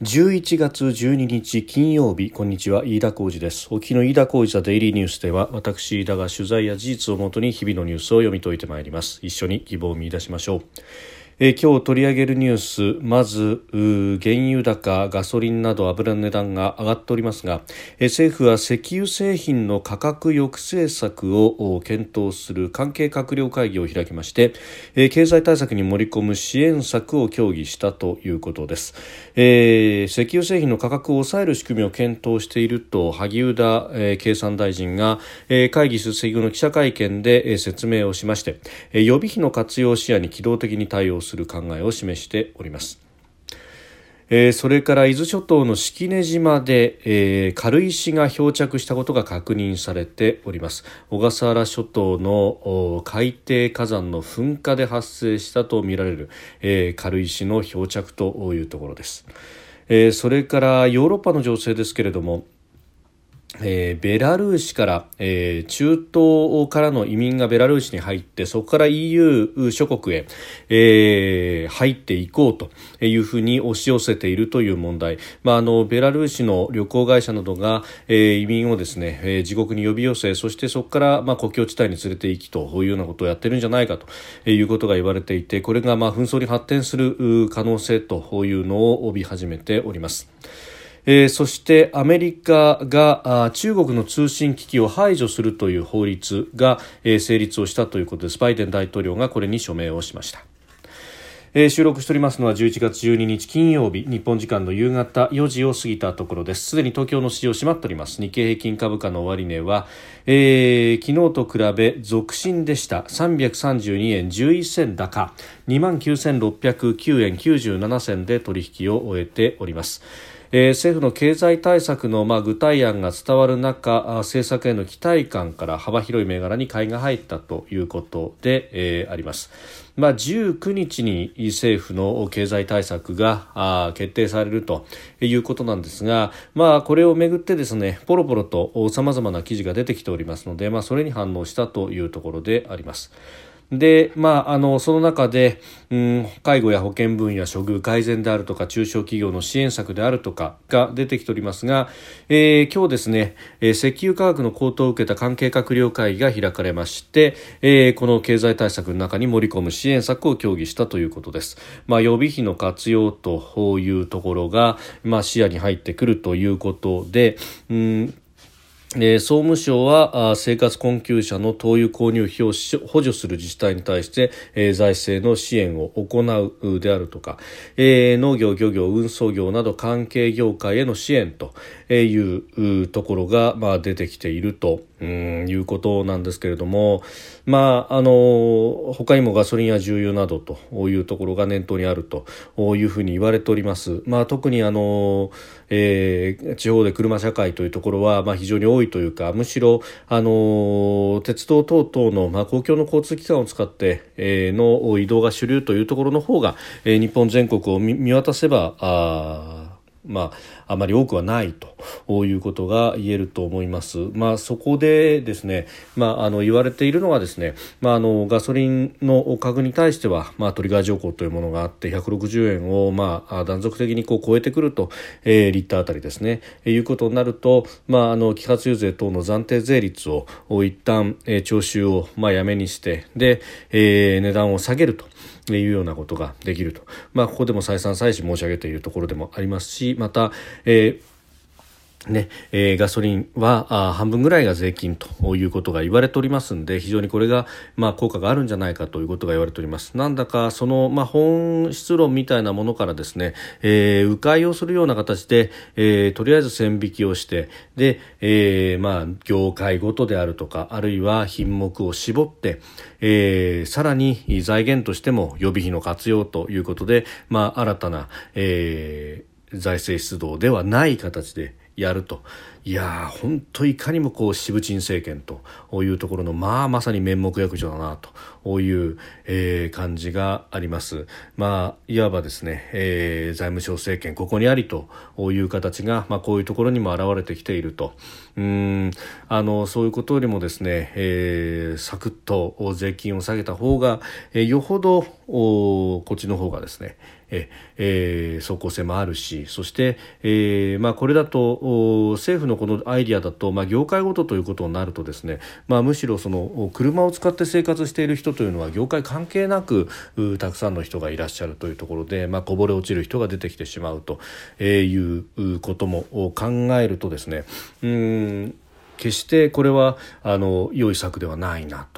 11月12日金曜日こんにちは飯田浩二です。沖の飯田浩二ザデイリーニュースでは私飯田が取材や事実をもとに日々のニュースを読み解いてまいります。一緒に希望を見出しましょう。えー、今日取り上げるニュースまず原油高ガソリンなど油の値段が上がっておりますが、えー、政府は石油製品の価格抑制策を検討する関係閣僚会議を開きまして、えー、経済対策に盛り込む支援策を協議したということです、えー、石油製品の価格を抑える仕組みを検討していると萩生田、えー、経産大臣が、えー、会議出席後の記者会見で、えー、説明をしまして、えー、予備費の活用視野に機動的に対応するする考えを示しております。えー、それから伊豆諸島の式根島で、えー、軽石が漂着したことが確認されております小笠原諸島の海底火山の噴火で発生したとみられる、えー、軽石の漂着というところです、えー、それからヨーロッパの情勢ですけれどもえー、ベラルーシから、えー、中東からの移民がベラルーシに入ってそこから EU 諸国へ、えー、入っていこうというふうに押し寄せているという問題、まあ、あのベラルーシの旅行会社などが、え、移民をですね、え、自国に呼び寄せそしてそこから、まあ、国境地帯に連れて行きというようなことをやってるんじゃないかということが言われていてこれがまあ紛争に発展する可能性というのを帯び始めております。えー、そしてアメリカが中国の通信機器を排除するという法律が、えー、成立をしたということですバイデン大統領がこれに署名をしました。えー、収録しておりますのは11月12日金曜日日本時間の夕方4時を過ぎたところです。すでに東京の市場閉まっております。日経平均株価の終値は、えー、昨日と比べ続伸でした。332円11銭高。2万9609円97銭で取引を終えております。えー、政府の経済対策の、まあ、具体案が伝わる中政策への期待感から幅広い銘柄に買いが入ったということで、えー、あります。まあ、19日に政府の経済対策が決定されるということなんですが、まあ、これをめぐってですねポロポロとさまざまな記事が出てきておりますので、まあ、それに反応したというところであります。で、まあ、あの、その中で、うん、介護や保険分野、処遇改善であるとか、中小企業の支援策であるとかが出てきておりますが、えー、今日ですね、えー、石油価格の高騰を受けた関係閣僚会議が開かれまして、えー、この経済対策の中に盛り込む支援策を協議したということです。まあ、予備費の活用というところが、まあ、視野に入ってくるということで、うんえー、総務省は生活困窮者の灯油購入費を補助する自治体に対して、えー、財政の支援を行うであるとか、えー、農業、漁業、運送業など関係業界への支援というところが、まあ、出てきていると。うんいうことなんですけれども、まあ、あの他にもガソリンや重油などというところが念頭にあるというふうに言われております。まあ、特にあの、えー、地方で車社会というところは、まあ、非常に多いというかむしろあの鉄道等々の、まあ、公共の交通機関を使って、えー、の移動が主流というところの方が、えー、日本全国を見渡せばあまあ、あまり多くはないということが言えると思います。まあ、そこでですね、まあ、あの言われているのはですね、まあ、あのガソリンの価格に対しては、まあ、トリガー条項というものがあって160円を、まあ、断続的にこう超えてくると、えー、リッターあたりですね、えー、いうことになると、まあ、あの揮発油税等の暫定税率を一旦、えー、徴収を、まあ、やめにしてで、えー、値段を下げると。いうようなことができると、まあ、ここでも再三再四申し上げているところでもありますしまた、えーねえー、ガソリンは半分ぐらいが税金ということが言われておりますので非常にこれが、まあ、効果があるんじゃないかということが言われております。なんだかその、まあ、本質論みたいなものからですね、えー、迂回をするような形で、えー、とりあえず線引きをしてで、えーまあ、業界ごとであるとかあるいは品目を絞って、えー、さらに財源としても予備費の活用ということで、まあ、新たな、えー、財政出動ではない形でやるといや本当いかにもこう渋鎮政権というところのまあまさに面目役所だなという、えー、感じがあります。まあいわばですね、えー、財務省政権ここにありという形がまあこういうところにも現れてきているとうんあのそういうことよりもですね、えー、サクッと税金を下げた方が、えー、よほどこっちの方がですねええー、走行性もあるしそして、えーまあ、これだと政府のこのアイディアだと、まあ、業界ごとということになるとですね、まあ、むしろその車を使って生活している人というのは業界関係なくたくさんの人がいらっしゃるというところで、まあ、こぼれ落ちる人が出てきてしまうということも考えるとですねうん決してこれはあの良い策ではないな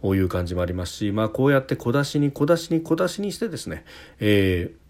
という感じもありますし、まあ、こうやって小出しに小出しに小出しにしてですね、えー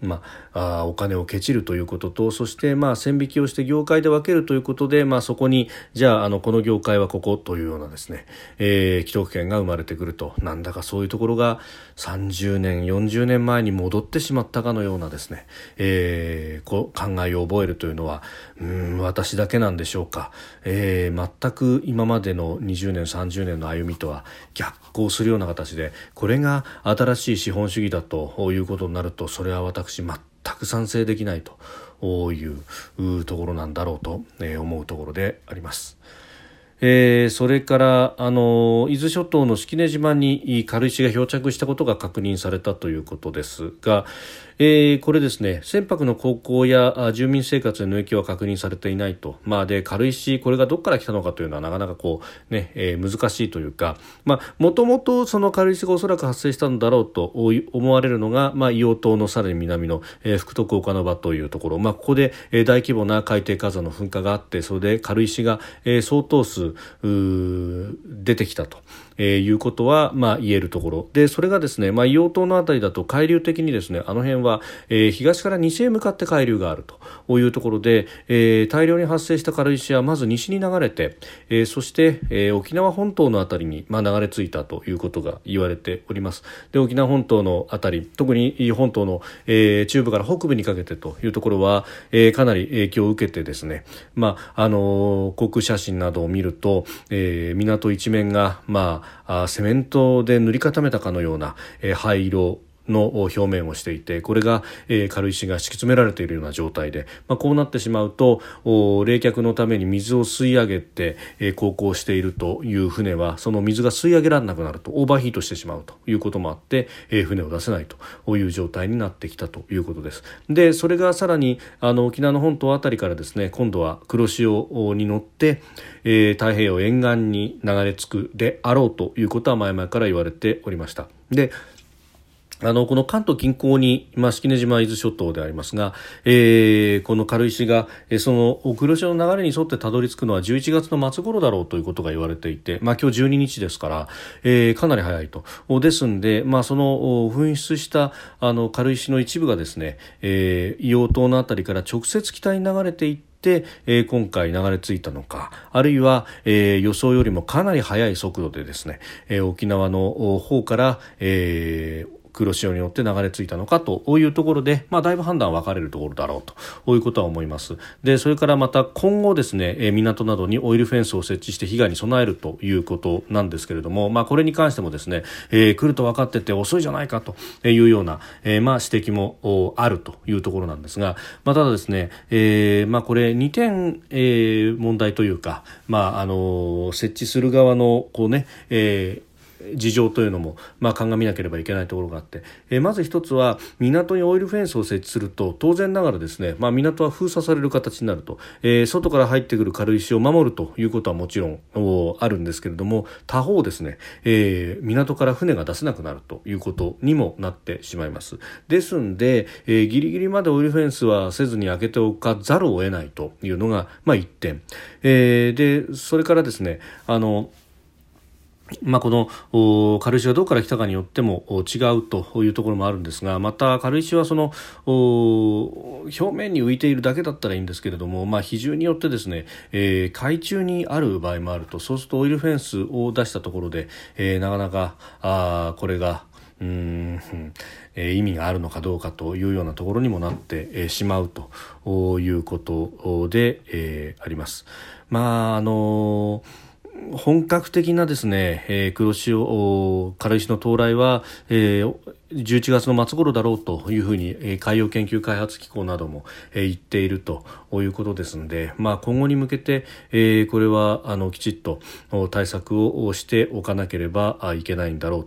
まあ、お金をけちるということとそしてまあ線引きをして業界で分けるということで、まあ、そこにじゃああのこの業界はここというようなですね、えー、既得権が生まれてくるとなんだかそういうところが30年40年前に戻ってしまったかのようなですね、えー、こ考えを覚えるというのはうん私だけなんでしょうか、えー、全く今までの20年30年の歩みとは逆行するような形でこれが新しい資本主義だということになるとそれは私私全く賛成できないというところなんだろうと思うところであります。えー、それからあの伊豆諸島の式根島に軽石が漂着したことが確認されたということですが、えー、これですね船舶の航行や住民生活への影響は確認されていないと、まあ、で軽石これがどこから来たのかというのはなかなかこうね、えー、難しいというか。もともとその軽石がおそらく発生したんだろうと思われるのが、まあ、硫黄島のさらに南の、えー、福徳岡の場というところ、まあ、ここで、えー、大規模な海底火山の噴火があってそれで軽石が、えー、相当数出てきたと。えー、いうことは、まあ、言えるところ。でそれがですね、まあ、硫黄島の辺りだと海流的にですねあの辺は、えー、東から西へ向かって海流があるというところで、えー、大量に発生した軽石はまず西に流れて、えー、そして、えー、沖縄本島の辺りに、まあ、流れ着いたということが言われております。で沖縄本島の辺り特に本島の、えー、中部から北部にかけてというところは、えー、かなり影響を受けてですね、まああの、航空写真などを見ると、えー、港一面が、まああセメントで塗り固めたかのような、えー、灰色の表面をしていてこれが、えー、軽石が敷き詰められているような状態で、まあ、こうなってしまうと冷却のために水を吸い上げて、えー、航行しているという船はその水が吸い上げられなくなるとオーバーヒートしてしまうということもあって、えー、船を出せないという状態になってきたということです。でそれがさらにあの沖縄の本島あたりからですね今度は黒潮に乗って、えー、太平洋沿岸に流れ着くであろうということは前々から言われておりました。であの、この関東近郊に、まあ、式根島伊豆諸島でありますが、えー、この軽石が、えー、その、黒潮の流れに沿ってたどり着くのは11月の末頃だろうということが言われていて、まあ、今日12日ですから、えー、かなり早いと。ですんで、まあ、その、噴出した、あの、軽石の一部がですね、えー、硫黄島のあたりから直接北に流れていって、えー、今回流れ着いたのかあるいは、えー、予想よりもかなり速い速度でですね、えー、沖縄の方から、えー、黒潮によって流れ着いたのかというところで、まあ、だいぶ判断分かれるところだろうということは思います。でそれからまた今後ですね、港などにオイルフェンスを設置して被害に備えるということなんですけれども、まあ、これに関してもですね、えー、来ると分かってて遅いじゃないかというような、えー、まあ指摘もあるというところなんですが、まあ、ただですね、えーまあ、これ2点、え、問題というか、まああの設置する側のこうね、えー事情というのも、まあ、鑑みなければいけないところがあって、えー、まず一つは港にオイルフェンスを設置すると当然ながらですね、まあ、港は封鎖される形になると、えー、外から入ってくる軽石を守るということはもちろんあるんですけれども他方ですね、えー、港から船が出せなくなるということにもなってしまいます。ですんで、えー、ギリギリまでオイルフェンスはせずに開けておかざるを得ないというのが、まあ、1点、えー、でそれからですねあのまあ、この軽石がどこから来たかによっても違うというところもあるんですがまた軽石はその表面に浮いているだけだったらいいんですけれども、まあ、比重によってですね、えー、海中にある場合もあるとそうするとオイルフェンスを出したところで、えー、なかなかあこれがうん、え、意味があるのかどうかというようなところにもなって、え、しまうということで、え、あります。まああのー本格的なですね、えー、黒潮軽石の到来は、えー、11月の末頃だろうというふうに、えー、海洋研究開発機構なども、えー、言っているということですので、まあ、今後に向けて、えー、これはあのきちっと対策をしておかなければいけないんだろう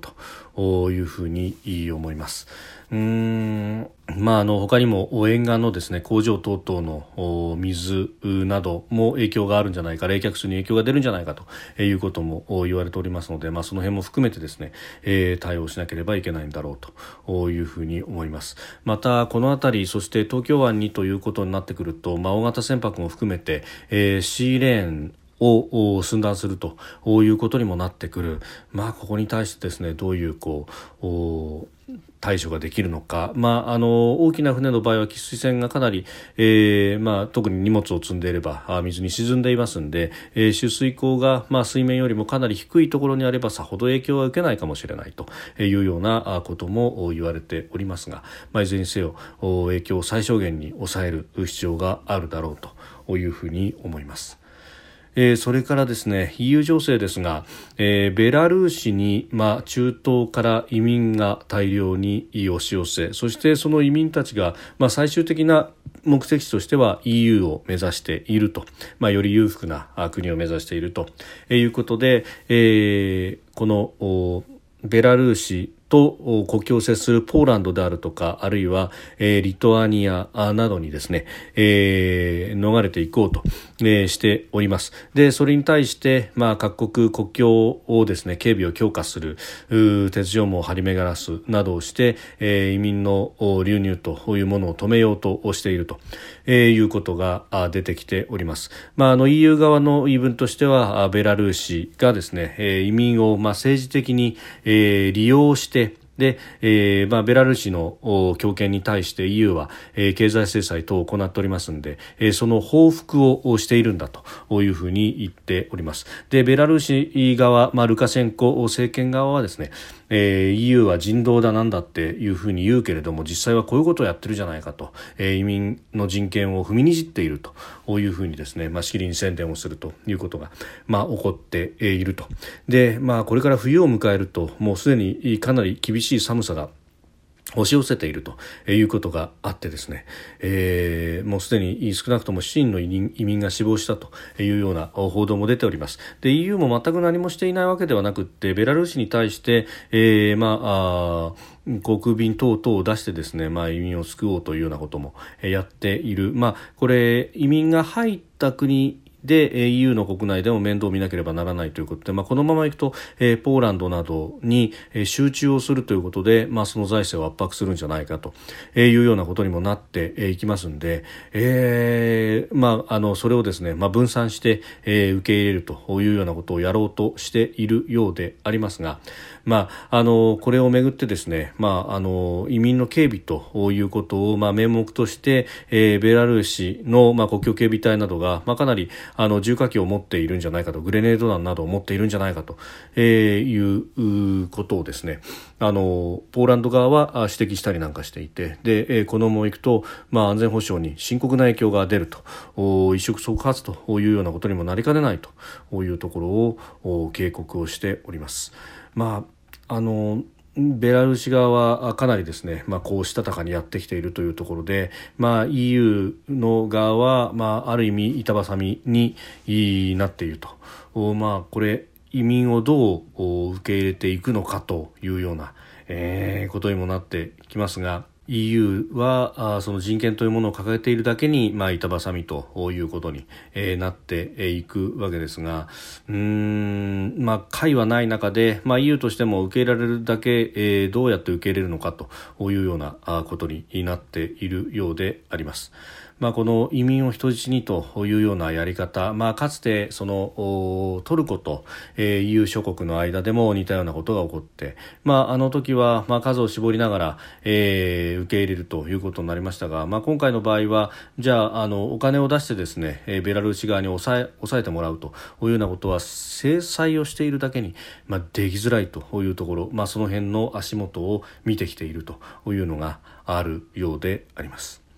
というふうに思います。うんまあ、あの他にも沿岸のですね工場等々の水なども影響があるんじゃないか冷却水に影響が出るんじゃないかということも言われておりますので、まあ、その辺も含めてですね、えー、対応しなければいけないんだろうというふうに思います。またこの辺りそして東京湾にということになってくると、まあ、大型船舶も含めて、えー、シーレーンを寸断するということにもなってくる、まあ、ここに対してですねどういうこう対処ができるのか、まあ、あの大きな船の場合は喫水船がかなり、えーまあ、特に荷物を積んでいれば水に沈んでいますので、えー、取水口が、まあ、水面よりもかなり低いところにあればさほど影響は受けないかもしれないというようなことも言われておりますが、まあ、いずれにせよ影響を最小限に抑える必要があるだろうというふうに思います。えー、それからですね EU 情勢ですが、えー、ベラルーシに、まあ、中東から移民が大量に押し寄せそしてその移民たちが、まあ、最終的な目的地としては EU を目指していると、まあ、より裕福な国を目指しているということで、えー、このベラルーシと国境を接するポーランドであるとかあるいは、えー、リトアニアなどにですね、えー、逃れていこうと、えー、しております。でそれに対して、まあ、各国国境をですね警備を強化する鉄条網を張り巡らすなどをして、え、移民の流入というものを止めようとしていると、えー、いうことが出てきております、まあ、あの EU 側の言い分としてはベラルーシがですね、えー、移民を、まあ、政治的に、えー、利用してで、えーまあ、ベラルーシの強権に対して EU は、えー、経済制裁等を行っておりますので、えー、その報復をしているんだというふうに言っております。で、ベラルーシ側、まあ、ルカシェンコ政権側はですね、えー、EU は人道だなんだっていうふうに言うけれども実際はこういうことをやってるじゃないかと、えー、移民の人権を踏みにじっていると。いうふうにですね、まあ、しきりに宣伝をするということが、まあ、起こっていると。で、まあ、これから冬を迎えるともうすでにかなり厳しい寒さが押し寄せているということがあってですね、えー、もうすでに少なくとも7人の移民が死亡したというような報道も出ております。で EU も全く何もしていないわけではなくてベラルーシに対して、えー、まあ航空便等々を出してですね、まあ、移民を救おうというようなこともやっている、まあ、これ移民が入った国で EU の国内でも面倒を見なければならないということで、まあ、このままいくと、えー、ポーランドなどに、集中をするということで、まあ、その財政を圧迫するんじゃないかというようなことにもなっていきますんで、えーまあ、あのそれをですね、まあ、分散して、えー、受け入れるというようなことをやろうとしているようでありますが、まあ、あのこれをめぐってですね、まあ、あの移民の警備ということを、まあ、名目として、えー、ベラルーシの、まあ、国境警備隊などが、まあ、かなりあの重火器を持っているんじゃないかとグレネード弾などを持っているんじゃないかと、えー、いうことをですねあのポーランド側は指摘したりなんかしていてで、えー、このままいくと、まあ、安全保障に深刻な影響が出ると一触即発というようなことにもなりかねないというところを警告をしております。まああのベラルーシ側はかなりですね、まあ、こうしたたかにやってきているというところで、まあ、EU の側は、まあ、ある意味板挟みになっていると、まあ、これ移民をどう受け入れていくのかというような、えー、ことにもなってきますが EU はその人権というものを掲げているだけに、まあ、板挟みということに、えー、なっていくわけですがうん、まあ、解はない中で、まあ、EU としても受け入れられるだけ、えー、どうやって受け入れるのかというようなことになっているようであります。まあ、この移民を人質にというようなやり方、まあ、かつてそのトルコと、えー、EU 諸国の間でも似たようなことが起こって、まあ、あの時は、まあ、数を絞りながら、えー、受け入れるということになりましたが、まあ、今回の場合はじゃああのお金を出してですね、ベラルーシ側に抑え抑えてもらうというようなことは制裁をしているだけに、まあ、できづらいというところ、まあ、その辺の足元を見てきているというのがあるようであります。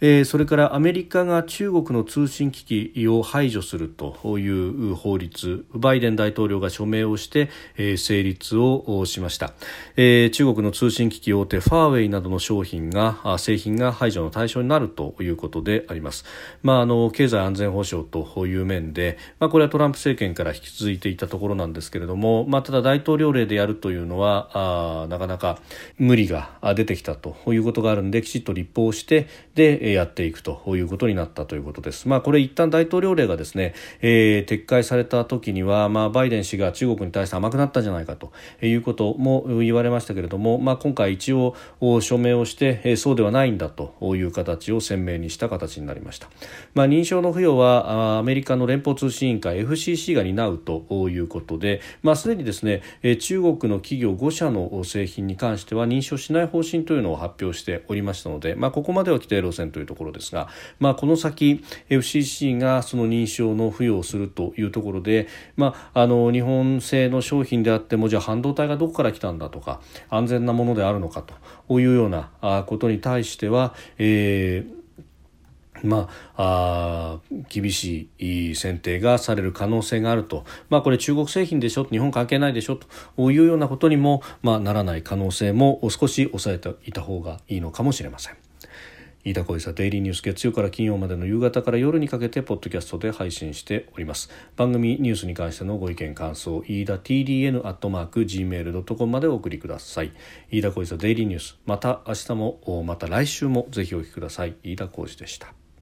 えー、それからアメリカが中国の通信機器を排除するという法律バイデン大統領が署名をして、えー、成立をしました、えー、中国の通信機器大手ファーウェイなどの商品が製品が排除の対象になるということであります、まあ、あの経済安全保障という面で、まあ、これはトランプ政権から引き続いていたところなんですけれども、まあ、ただ大統領令でやるというのはあなかなか無理が出てきたということがあるのできちっと立法してでやっていくということになったということです。まあ、これ一旦大統領令がですね、えー、撤回された時には、まあ、バイデン氏が中国に対して甘くなったんじゃないかということも言われましたけれども、まあ、今回一応署名をして、えー、そうではないんだという形を鮮明にした形になりました。まあ、認証の付与はアメリカの連邦通信委員会 FCC が担うということで、まあ、すでにですね、中国の企業5社の製品に関しては認証しない方針というのを発表しておりましたので、まあ、ここまでは規定路線とというところですが、まあ、この先 FCC がその認証の付与をするというところで、まあ、あの日本製の商品であってもじゃあ半導体がどこから来たんだとか安全なものであるのかというようなことに対しては、えーまあ、あ厳しい選定がされる可能性があると、まあ、これ中国製品でしょ日本関係ないでしょというようなことにも、まあ、ならない可能性も少し抑えていた方がいいのかもしれません。飯田小泉デイリーニュース月曜から金曜までの夕方から夜にかけてポッドキャストで配信しております。番組ニュースに関してのご意見感想飯田 TDN アットマーク Gmail.com までお送りください。飯田小泉デイリーニュースまた明日もまた来週もぜひお聞きください。飯田小泉でした。